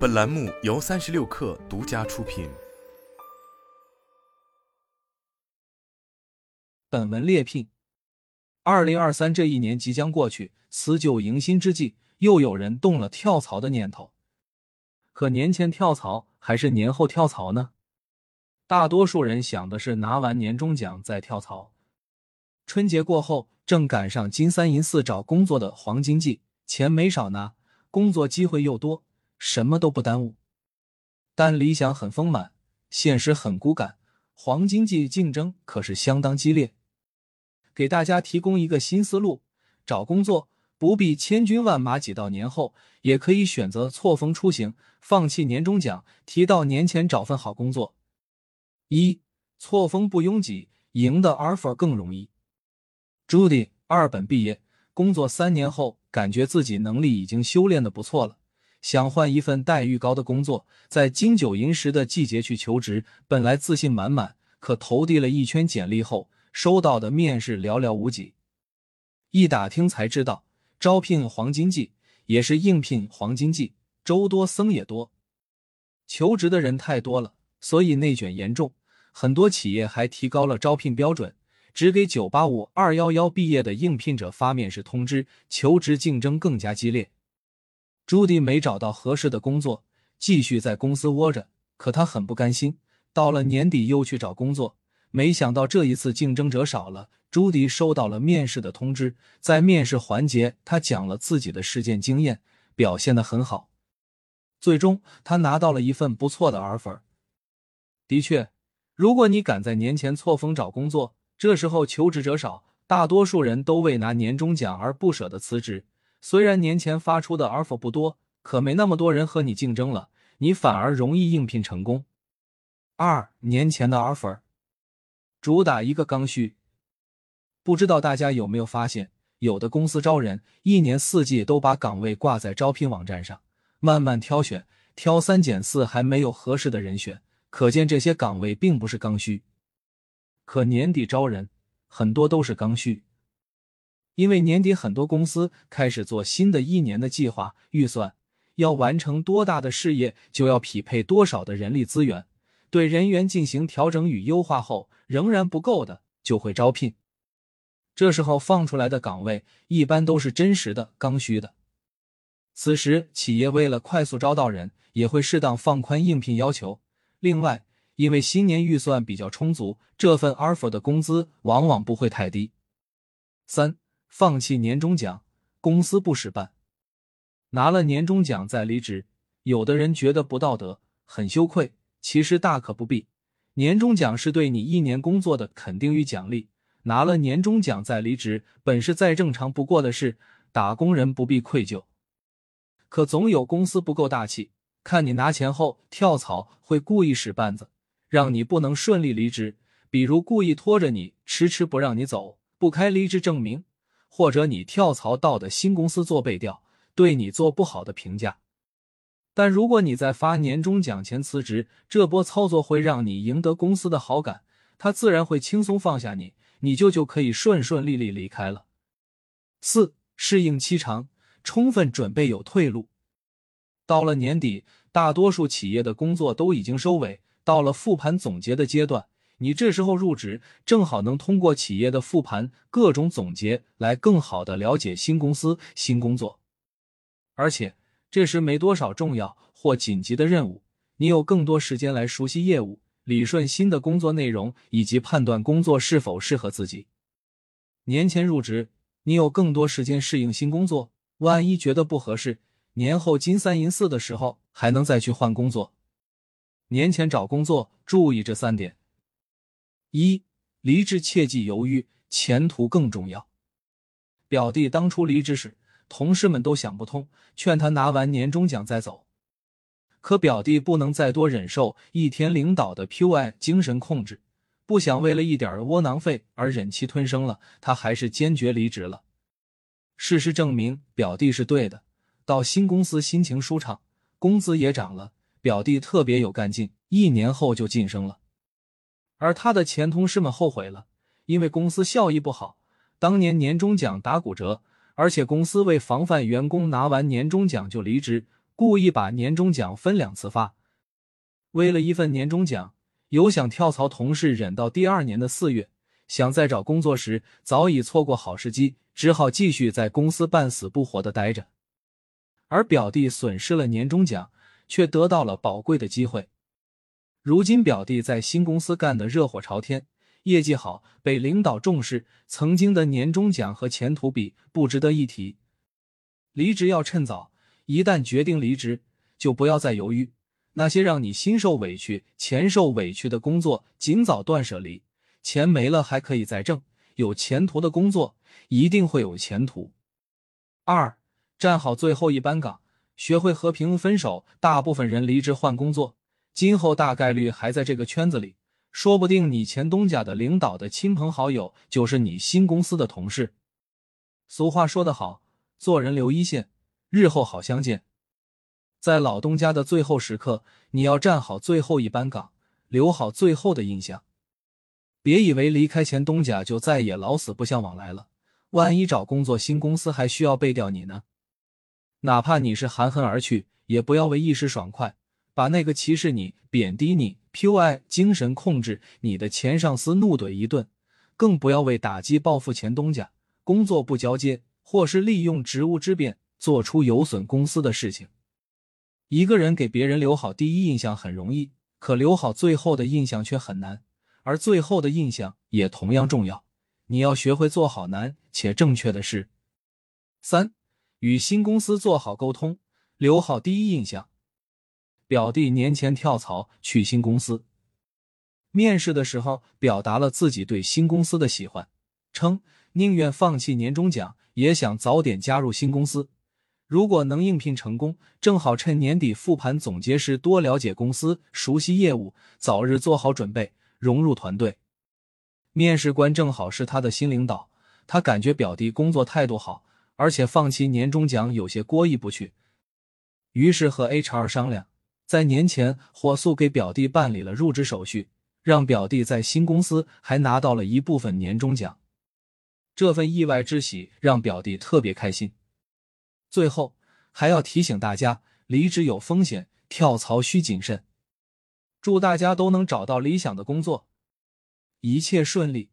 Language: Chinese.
本栏目由三十六氪独家出品。本文列聘。二零二三这一年即将过去，辞旧迎新之际，又有人动了跳槽的念头。可年前跳槽还是年后跳槽呢？大多数人想的是拿完年终奖再跳槽。春节过后，正赶上金三银四找工作的黄金季，钱没少拿，工作机会又多，什么都不耽误。但理想很丰满，现实很骨感，黄金季竞争可是相当激烈。给大家提供一个新思路：找工作不必千军万马挤到年后，也可以选择错峰出行，放弃年终奖，提到年前找份好工作。一错峰不拥挤，赢的 offer 更容易。Judy 二本毕业，工作三年后，感觉自己能力已经修炼的不错了，想换一份待遇高的工作，在金九银十的季节去求职。本来自信满满，可投递了一圈简历后，收到的面试寥寥无几。一打听才知道，招聘黄金季也是应聘黄金季，周多僧也多，求职的人太多了，所以内卷严重。很多企业还提高了招聘标准。只给九八五、二幺幺毕业的应聘者发面试通知，求职竞争更加激烈。朱迪没找到合适的工作，继续在公司窝着，可他很不甘心。到了年底又去找工作，没想到这一次竞争者少了。朱迪收到了面试的通知，在面试环节，他讲了自己的实践经验，表现的很好。最终，他拿到了一份不错的 offer。的确，如果你敢在年前错峰找工作，这时候求职者少，大多数人都为拿年终奖而不舍得辞职。虽然年前发出的 offer 不多，可没那么多人和你竞争了，你反而容易应聘成功。二年前的 offer 主打一个刚需，不知道大家有没有发现，有的公司招人一年四季都把岗位挂在招聘网站上，慢慢挑选，挑三拣四还没有合适的人选，可见这些岗位并不是刚需。可年底招人，很多都是刚需，因为年底很多公司开始做新的一年的计划预算，要完成多大的事业，就要匹配多少的人力资源，对人员进行调整与优化后，仍然不够的，就会招聘。这时候放出来的岗位一般都是真实的刚需的，此时企业为了快速招到人，也会适当放宽应聘要求。另外，因为新年预算比较充足，这份 offer 的工资往往不会太低。三，放弃年终奖，公司不使办，拿了年终奖再离职，有的人觉得不道德，很羞愧，其实大可不必。年终奖是对你一年工作的肯定与奖励，拿了年终奖再离职，本是再正常不过的事，打工人不必愧疚。可总有公司不够大气，看你拿钱后跳槽，会故意使绊子。让你不能顺利离职，比如故意拖着你，迟迟不让你走，不开离职证明，或者你跳槽到的新公司做背调，对你做不好的评价。但如果你在发年终奖前辞职，这波操作会让你赢得公司的好感，他自然会轻松放下你，你就就可以顺顺利利离开了。四适应期长，充分准备有退路。到了年底，大多数企业的工作都已经收尾。到了复盘总结的阶段，你这时候入职，正好能通过企业的复盘、各种总结，来更好的了解新公司、新工作。而且这时没多少重要或紧急的任务，你有更多时间来熟悉业务、理顺新的工作内容，以及判断工作是否适合自己。年前入职，你有更多时间适应新工作，万一觉得不合适，年后金三银四的时候，还能再去换工作。年前找工作注意这三点：一、离职切忌犹豫，前途更重要。表弟当初离职时，同事们都想不通，劝他拿完年终奖再走。可表弟不能再多忍受一天领导的 PUI 精神控制，不想为了一点窝囊费而忍气吞声了，他还是坚决离职了。事实证明，表弟是对的。到新公司心情舒畅，工资也涨了。表弟特别有干劲，一年后就晋升了，而他的前同事们后悔了，因为公司效益不好，当年年终奖打骨折，而且公司为防范员工拿完年终奖就离职，故意把年终奖分两次发。为了一份年终奖，有想跳槽同事忍到第二年的四月，想再找工作时早已错过好时机，只好继续在公司半死不活的待着。而表弟损失了年终奖，却得到了宝贵的机会。如今表弟在新公司干得热火朝天，业绩好，被领导重视，曾经的年终奖和前途比不值得一提。离职要趁早，一旦决定离职，就不要再犹豫。那些让你心受委屈、钱受委屈的工作，尽早断舍离。钱没了还可以再挣，有前途的工作一定会有前途。二，站好最后一班岗，学会和平分手。大部分人离职换工作，今后大概率还在这个圈子里，说不定你前东家的领导的亲朋好友就是你新公司的同事。俗话说得好。做人留一线，日后好相见。在老东家的最后时刻，你要站好最后一班岗，留好最后的印象。别以为离开前东家就再也老死不相往来了，万一找工作新公司还需要背调你呢。哪怕你是含恨而去，也不要为一时爽快，把那个歧视你、贬低你、PUI 精神控制你的前上司怒怼一顿。更不要为打击报复前东家，工作不交接。或是利用职务之便做出有损公司的事情。一个人给别人留好第一印象很容易，可留好最后的印象却很难。而最后的印象也同样重要，你要学会做好难且正确的事。三，与新公司做好沟通，留好第一印象。表弟年前跳槽去新公司，面试的时候表达了自己对新公司的喜欢，称宁愿放弃年终奖。也想早点加入新公司，如果能应聘成功，正好趁年底复盘总结时多了解公司，熟悉业务，早日做好准备，融入团队。面试官正好是他的新领导，他感觉表弟工作态度好，而且放弃年终奖有些过意不去，于是和 HR 商量，在年前火速给表弟办理了入职手续，让表弟在新公司还拿到了一部分年终奖。这份意外之喜让表弟特别开心。最后还要提醒大家，离职有风险，跳槽需谨慎。祝大家都能找到理想的工作，一切顺利。